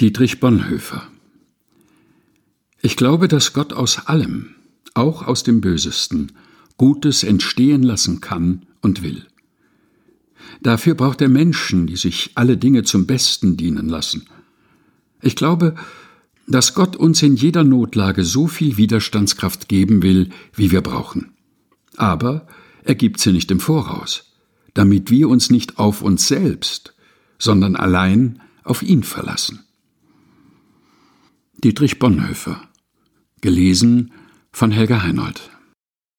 Dietrich Bonhoeffer Ich glaube, dass Gott aus allem, auch aus dem Bösesten, Gutes entstehen lassen kann und will. Dafür braucht er Menschen, die sich alle Dinge zum Besten dienen lassen. Ich glaube, dass Gott uns in jeder Notlage so viel Widerstandskraft geben will, wie wir brauchen. Aber er gibt sie nicht im Voraus, damit wir uns nicht auf uns selbst, sondern allein auf ihn verlassen. Dietrich Bonhoeffer. Gelesen von Helga Heinold.